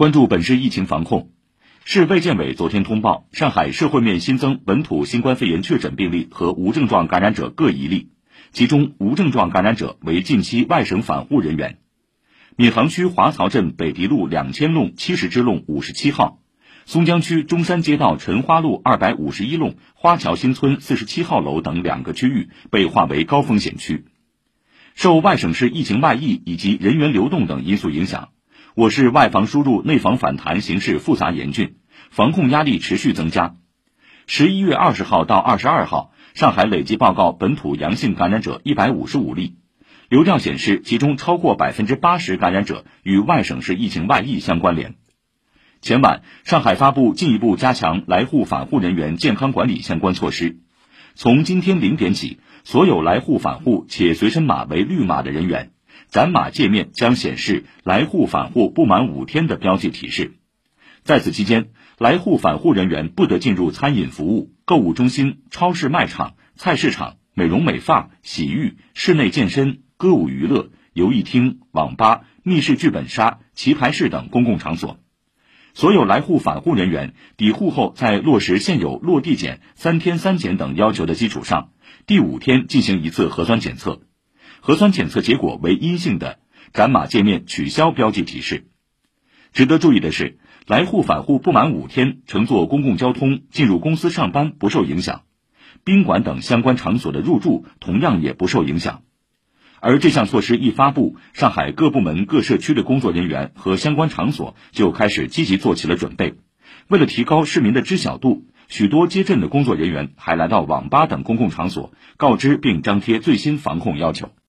关注本市疫情防控，市卫健委昨天通报，上海社会面新增本土新冠肺炎确诊病例和无症状感染者各一例，其中无症状感染者为近期外省返沪人员。闵行区华漕镇北堤路两千弄七十支弄五十七号，松江区中山街道陈花路二百五十一弄花桥新村四十七号楼等两个区域被划为高风险区。受外省市疫情外溢以及人员流动等因素影响。我市外防输入、内防反弹形势复杂严峻，防控压力持续增加。十一月二十号到二十二号，上海累计报告本土阳性感染者一百五十五例，流调显示，其中超过百分之八十感染者与外省市疫情外溢相关联。前晚，上海发布进一步加强来沪返沪人员健康管理相关措施，从今天零点起，所有来沪返沪且随身码为绿码的人员。展码界面将显示来沪返沪不满五天的标记提示。在此期间，来沪返沪人员不得进入餐饮服务、购物中心、超市卖场、菜市场、美容美发、洗浴、室内健身、歌舞娱乐、游艺厅、网吧、密室剧本杀、棋牌室等公共场所。所有来沪返沪人员抵沪后，在落实现有落地检、三天三检等要求的基础上，第五天进行一次核酸检测。核酸检测结果为阴性的，展码界面取消标记提示。值得注意的是，来沪返沪不满五天，乘坐公共交通进入公司上班不受影响，宾馆等相关场所的入住同样也不受影响。而这项措施一发布，上海各部门各社区的工作人员和相关场所就开始积极做起了准备。为了提高市民的知晓度，许多街镇的工作人员还来到网吧等公共场所，告知并张贴最新防控要求。